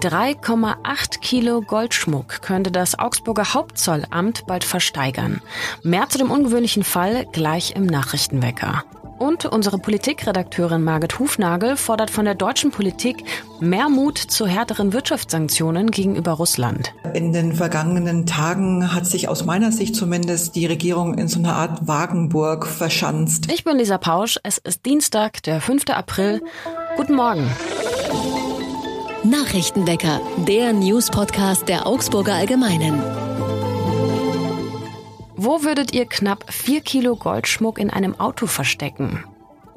3,8 Kilo Goldschmuck könnte das Augsburger Hauptzollamt bald versteigern. Mehr zu dem ungewöhnlichen Fall gleich im Nachrichtenwecker. Und unsere Politikredakteurin Margit Hufnagel fordert von der deutschen Politik mehr Mut zu härteren Wirtschaftssanktionen gegenüber Russland. In den vergangenen Tagen hat sich aus meiner Sicht zumindest die Regierung in so einer Art Wagenburg verschanzt. Ich bin Lisa Pausch. Es ist Dienstag, der 5. April. Guten Morgen. Nachrichtenwecker, der News-Podcast der Augsburger Allgemeinen. Wo würdet ihr knapp vier Kilo Goldschmuck in einem Auto verstecken?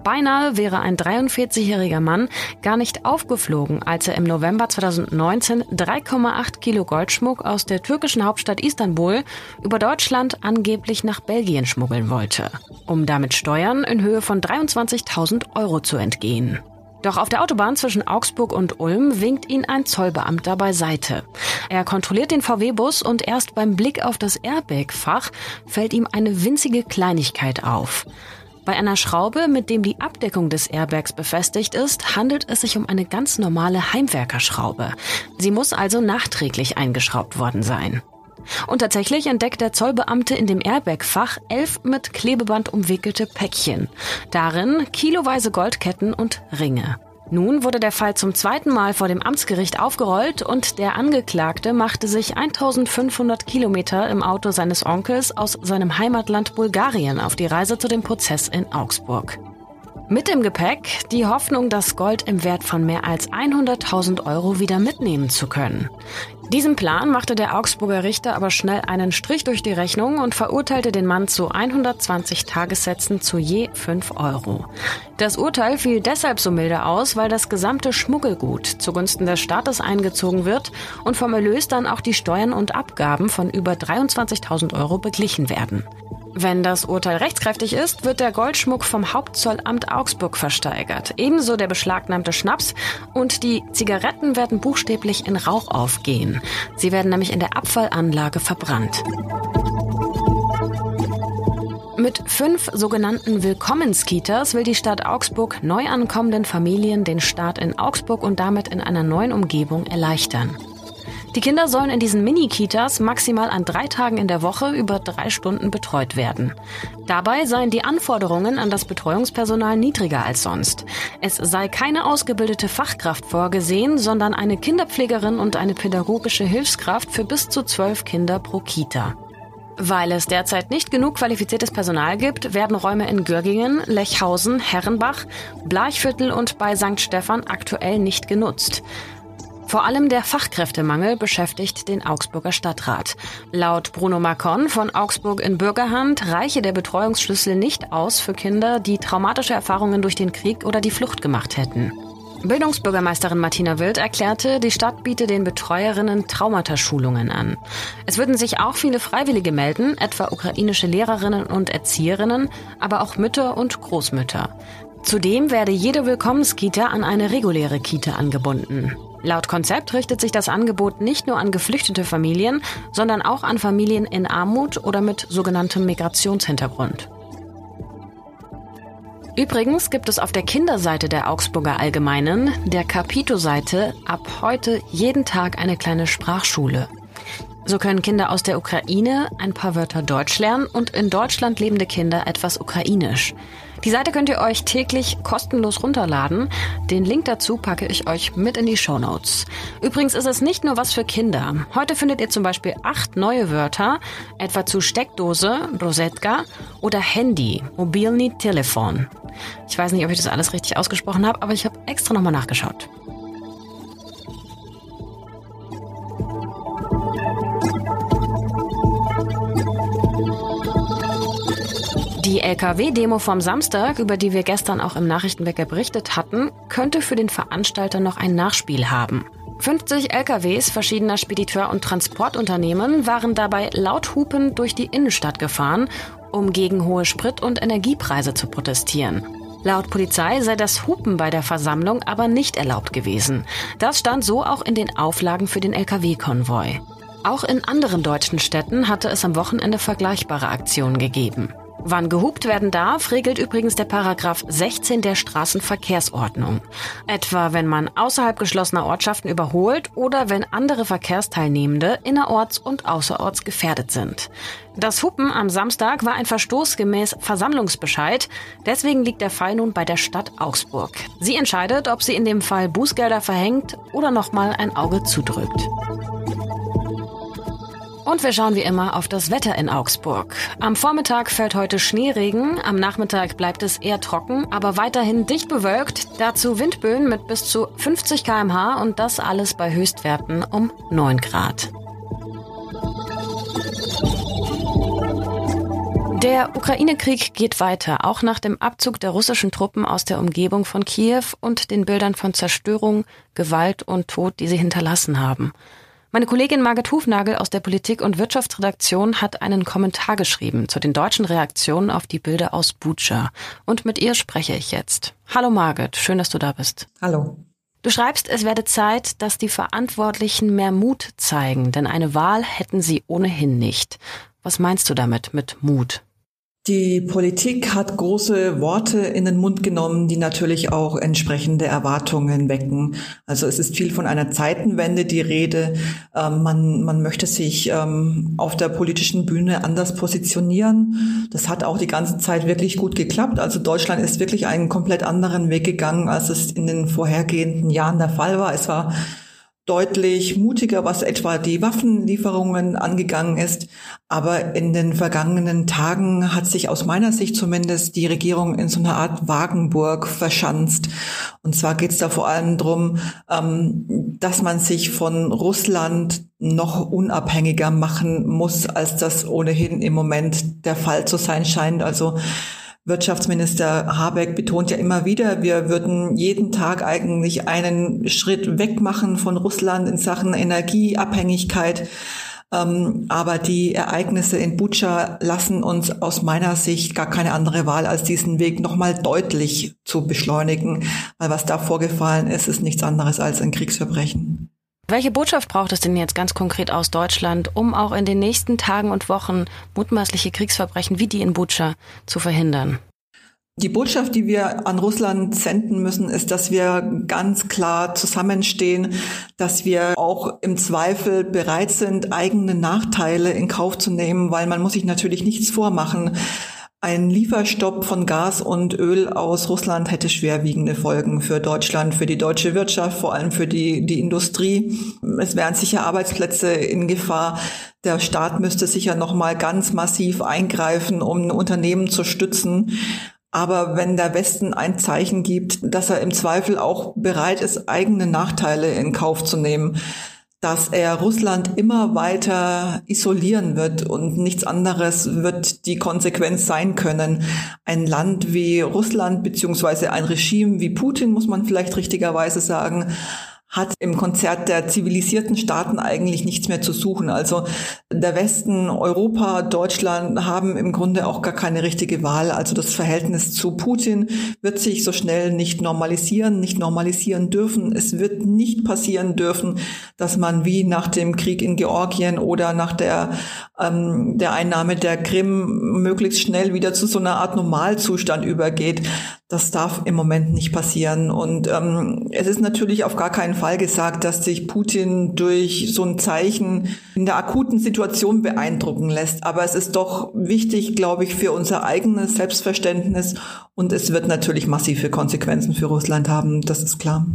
Beinahe wäre ein 43-jähriger Mann gar nicht aufgeflogen, als er im November 2019 3,8 Kilo Goldschmuck aus der türkischen Hauptstadt Istanbul über Deutschland angeblich nach Belgien schmuggeln wollte, um damit Steuern in Höhe von 23.000 Euro zu entgehen. Doch auf der Autobahn zwischen Augsburg und Ulm winkt ihn ein Zollbeamter beiseite. Er kontrolliert den VW-Bus und erst beim Blick auf das Airbag-Fach fällt ihm eine winzige Kleinigkeit auf. Bei einer Schraube, mit dem die Abdeckung des Airbags befestigt ist, handelt es sich um eine ganz normale Heimwerkerschraube. Sie muss also nachträglich eingeschraubt worden sein. Und tatsächlich entdeckt der Zollbeamte in dem Airbag-Fach elf mit Klebeband umwickelte Päckchen. Darin kiloweise Goldketten und Ringe. Nun wurde der Fall zum zweiten Mal vor dem Amtsgericht aufgerollt und der Angeklagte machte sich 1500 Kilometer im Auto seines Onkels aus seinem Heimatland Bulgarien auf die Reise zu dem Prozess in Augsburg. Mit dem Gepäck die Hoffnung, das Gold im Wert von mehr als 100.000 Euro wieder mitnehmen zu können. Diesem Plan machte der Augsburger Richter aber schnell einen Strich durch die Rechnung und verurteilte den Mann zu 120 Tagessätzen zu je 5 Euro. Das Urteil fiel deshalb so milde aus, weil das gesamte Schmuggelgut zugunsten des Staates eingezogen wird und vom Erlös dann auch die Steuern und Abgaben von über 23.000 Euro beglichen werden. Wenn das Urteil rechtskräftig ist, wird der Goldschmuck vom Hauptzollamt Augsburg versteigert. Ebenso der beschlagnahmte Schnaps und die Zigaretten werden buchstäblich in Rauch aufgehen. Sie werden nämlich in der Abfallanlage verbrannt. Mit fünf sogenannten Willkommenskitas will die Stadt Augsburg neu ankommenden Familien den Start in Augsburg und damit in einer neuen Umgebung erleichtern. Die Kinder sollen in diesen Mini-Kitas maximal an drei Tagen in der Woche über drei Stunden betreut werden. Dabei seien die Anforderungen an das Betreuungspersonal niedriger als sonst. Es sei keine ausgebildete Fachkraft vorgesehen, sondern eine Kinderpflegerin und eine pädagogische Hilfskraft für bis zu zwölf Kinder pro Kita. Weil es derzeit nicht genug qualifiziertes Personal gibt, werden Räume in Görgingen, Lechhausen, Herrenbach, Bleichviertel und bei St. Stephan aktuell nicht genutzt. Vor allem der Fachkräftemangel beschäftigt den Augsburger Stadtrat. Laut Bruno Macron von Augsburg in Bürgerhand reiche der Betreuungsschlüssel nicht aus für Kinder, die traumatische Erfahrungen durch den Krieg oder die Flucht gemacht hätten. Bildungsbürgermeisterin Martina Wild erklärte, die Stadt biete den Betreuerinnen Traumataschulungen an. Es würden sich auch viele Freiwillige melden, etwa ukrainische Lehrerinnen und Erzieherinnen, aber auch Mütter und Großmütter. Zudem werde jede Willkommenskita an eine reguläre Kita angebunden. Laut Konzept richtet sich das Angebot nicht nur an geflüchtete Familien, sondern auch an Familien in Armut oder mit sogenanntem Migrationshintergrund. Übrigens gibt es auf der Kinderseite der Augsburger Allgemeinen, der Capito-Seite, ab heute jeden Tag eine kleine Sprachschule. So können Kinder aus der Ukraine ein paar Wörter Deutsch lernen und in Deutschland lebende Kinder etwas Ukrainisch. Die Seite könnt ihr euch täglich kostenlos runterladen. Den Link dazu packe ich euch mit in die Show Notes. Übrigens ist es nicht nur was für Kinder. Heute findet ihr zum Beispiel acht neue Wörter, etwa zu Steckdose, Rosetka oder Handy, Mobilny Telefon. Ich weiß nicht, ob ich das alles richtig ausgesprochen habe, aber ich habe extra nochmal nachgeschaut. Die Lkw-Demo vom Samstag, über die wir gestern auch im Nachrichtenwecker berichtet hatten, könnte für den Veranstalter noch ein Nachspiel haben. 50 LKWs verschiedener Spediteur- und Transportunternehmen waren dabei laut Hupen durch die Innenstadt gefahren, um gegen hohe Sprit- und Energiepreise zu protestieren. Laut Polizei sei das Hupen bei der Versammlung aber nicht erlaubt gewesen. Das stand so auch in den Auflagen für den Lkw-Konvoi. Auch in anderen deutschen Städten hatte es am Wochenende vergleichbare Aktionen gegeben. Wann gehupt werden darf, regelt übrigens der Paragraph 16 der Straßenverkehrsordnung. Etwa wenn man außerhalb geschlossener Ortschaften überholt oder wenn andere Verkehrsteilnehmende innerorts und außerorts gefährdet sind. Das Hupen am Samstag war ein Verstoß gemäß Versammlungsbescheid. Deswegen liegt der Fall nun bei der Stadt Augsburg. Sie entscheidet, ob sie in dem Fall Bußgelder verhängt oder nochmal ein Auge zudrückt. Und wir schauen wie immer auf das Wetter in Augsburg. Am Vormittag fällt heute Schneeregen, am Nachmittag bleibt es eher trocken, aber weiterhin dicht bewölkt. Dazu Windböen mit bis zu 50 km/h und das alles bei Höchstwerten um 9 Grad. Der Ukraine-Krieg geht weiter, auch nach dem Abzug der russischen Truppen aus der Umgebung von Kiew und den Bildern von Zerstörung, Gewalt und Tod, die sie hinterlassen haben. Meine Kollegin Margit Hufnagel aus der Politik- und Wirtschaftsredaktion hat einen Kommentar geschrieben zu den deutschen Reaktionen auf die Bilder aus Bucha. Und mit ihr spreche ich jetzt. Hallo Margit, schön, dass du da bist. Hallo. Du schreibst, es werde Zeit, dass die Verantwortlichen mehr Mut zeigen, denn eine Wahl hätten sie ohnehin nicht. Was meinst du damit mit Mut? Die Politik hat große Worte in den Mund genommen, die natürlich auch entsprechende Erwartungen wecken. Also es ist viel von einer Zeitenwende die Rede. Ähm, man, man möchte sich ähm, auf der politischen Bühne anders positionieren. Das hat auch die ganze Zeit wirklich gut geklappt. Also Deutschland ist wirklich einen komplett anderen Weg gegangen, als es in den vorhergehenden Jahren der Fall war. Es war deutlich mutiger, was etwa die Waffenlieferungen angegangen ist. Aber in den vergangenen Tagen hat sich aus meiner Sicht zumindest die Regierung in so einer Art Wagenburg verschanzt. Und zwar geht es da vor allem drum, ähm, dass man sich von Russland noch unabhängiger machen muss, als das ohnehin im Moment der Fall zu sein scheint. Also Wirtschaftsminister Habeck betont ja immer wieder, wir würden jeden Tag eigentlich einen Schritt weg machen von Russland in Sachen Energieabhängigkeit. Ähm, aber die Ereignisse in Bucha lassen uns aus meiner Sicht gar keine andere Wahl, als diesen Weg nochmal deutlich zu beschleunigen. Weil was da vorgefallen ist, ist nichts anderes als ein Kriegsverbrechen. Welche Botschaft braucht es denn jetzt ganz konkret aus Deutschland, um auch in den nächsten Tagen und Wochen mutmaßliche Kriegsverbrechen wie die in Butscha zu verhindern? Die Botschaft, die wir an Russland senden müssen, ist, dass wir ganz klar zusammenstehen, dass wir auch im Zweifel bereit sind, eigene Nachteile in Kauf zu nehmen, weil man muss sich natürlich nichts vormachen. Ein Lieferstopp von Gas und Öl aus Russland hätte schwerwiegende Folgen für Deutschland, für die deutsche Wirtschaft, vor allem für die, die Industrie. Es wären sicher Arbeitsplätze in Gefahr. Der Staat müsste sicher nochmal ganz massiv eingreifen, um Unternehmen zu stützen. Aber wenn der Westen ein Zeichen gibt, dass er im Zweifel auch bereit ist, eigene Nachteile in Kauf zu nehmen, dass er Russland immer weiter isolieren wird und nichts anderes wird die Konsequenz sein können. Ein Land wie Russland beziehungsweise ein Regime wie Putin, muss man vielleicht richtigerweise sagen, hat im Konzert der zivilisierten Staaten eigentlich nichts mehr zu suchen. Also der Westen, Europa, Deutschland haben im Grunde auch gar keine richtige Wahl. Also das Verhältnis zu Putin wird sich so schnell nicht normalisieren, nicht normalisieren dürfen. Es wird nicht passieren dürfen, dass man wie nach dem Krieg in Georgien oder nach der, ähm, der Einnahme der Krim möglichst schnell wieder zu so einer Art Normalzustand übergeht. Das darf im Moment nicht passieren. Und ähm, es ist natürlich auf gar keinen Fall gesagt, dass sich Putin durch so ein Zeichen in der akuten Situation beeindrucken lässt. Aber es ist doch wichtig, glaube ich, für unser eigenes Selbstverständnis. Und es wird natürlich massive Konsequenzen für Russland haben. Das ist klar.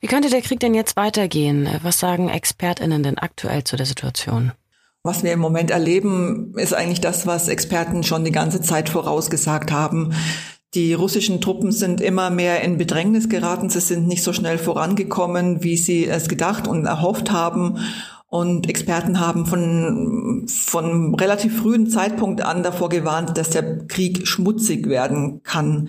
Wie könnte der Krieg denn jetzt weitergehen? Was sagen ExpertInnen denn aktuell zu der Situation? Was wir im Moment erleben, ist eigentlich das, was Experten schon die ganze Zeit vorausgesagt haben. Die russischen Truppen sind immer mehr in Bedrängnis geraten. Sie sind nicht so schnell vorangekommen, wie sie es gedacht und erhofft haben. Und Experten haben von, von relativ frühen Zeitpunkt an davor gewarnt, dass der Krieg schmutzig werden kann.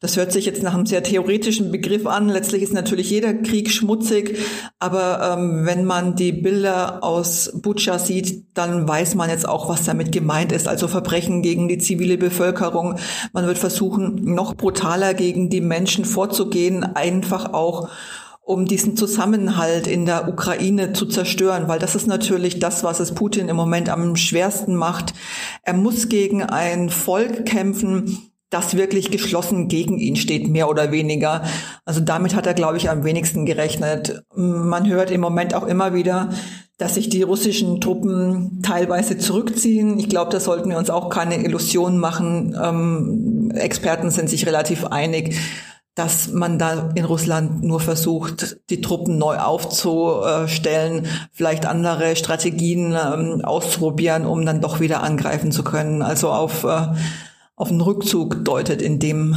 Das hört sich jetzt nach einem sehr theoretischen Begriff an. Letztlich ist natürlich jeder Krieg schmutzig, aber ähm, wenn man die Bilder aus Butscha sieht, dann weiß man jetzt auch, was damit gemeint ist. Also Verbrechen gegen die zivile Bevölkerung. Man wird versuchen, noch brutaler gegen die Menschen vorzugehen, einfach auch um diesen Zusammenhalt in der Ukraine zu zerstören, weil das ist natürlich das, was es Putin im Moment am schwersten macht. Er muss gegen ein Volk kämpfen, das wirklich geschlossen gegen ihn steht, mehr oder weniger. Also damit hat er, glaube ich, am wenigsten gerechnet. Man hört im Moment auch immer wieder, dass sich die russischen Truppen teilweise zurückziehen. Ich glaube, da sollten wir uns auch keine Illusionen machen. Ähm, Experten sind sich relativ einig dass man da in Russland nur versucht, die Truppen neu aufzustellen, vielleicht andere Strategien ähm, auszuprobieren, um dann doch wieder angreifen zu können. Also auf, äh, auf einen Rückzug deutet in dem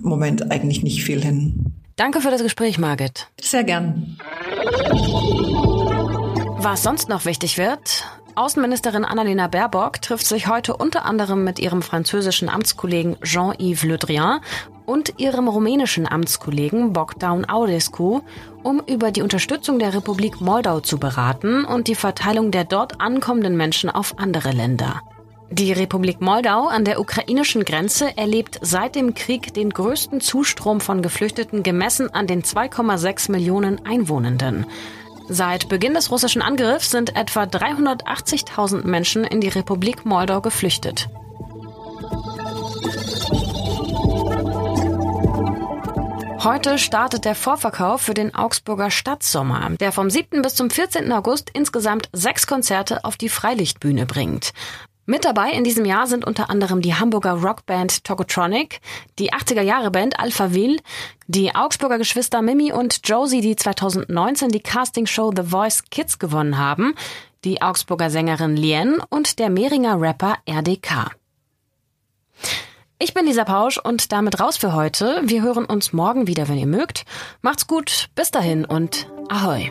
Moment eigentlich nicht viel hin. Danke für das Gespräch, Margit. Sehr gern. Was sonst noch wichtig wird, Außenministerin Annalena Baerbock trifft sich heute unter anderem mit ihrem französischen Amtskollegen Jean-Yves Le Drian und ihrem rumänischen Amtskollegen Bogdan Audescu, um über die Unterstützung der Republik Moldau zu beraten und die Verteilung der dort ankommenden Menschen auf andere Länder. Die Republik Moldau an der ukrainischen Grenze erlebt seit dem Krieg den größten Zustrom von Geflüchteten gemessen an den 2,6 Millionen Einwohnenden. Seit Beginn des russischen Angriffs sind etwa 380.000 Menschen in die Republik Moldau geflüchtet. Heute startet der Vorverkauf für den Augsburger Stadtsommer, der vom 7. bis zum 14. August insgesamt sechs Konzerte auf die Freilichtbühne bringt. Mit dabei in diesem Jahr sind unter anderem die Hamburger Rockband Tokotronic, die 80er-Jahre-Band Alphaville, die Augsburger Geschwister Mimi und Josie, die 2019 die Castingshow The Voice Kids gewonnen haben, die Augsburger Sängerin Lien und der Mehringer Rapper RDK. Ich bin Lisa Pausch und damit raus für heute. Wir hören uns morgen wieder, wenn ihr mögt. Macht's gut, bis dahin und ahoi.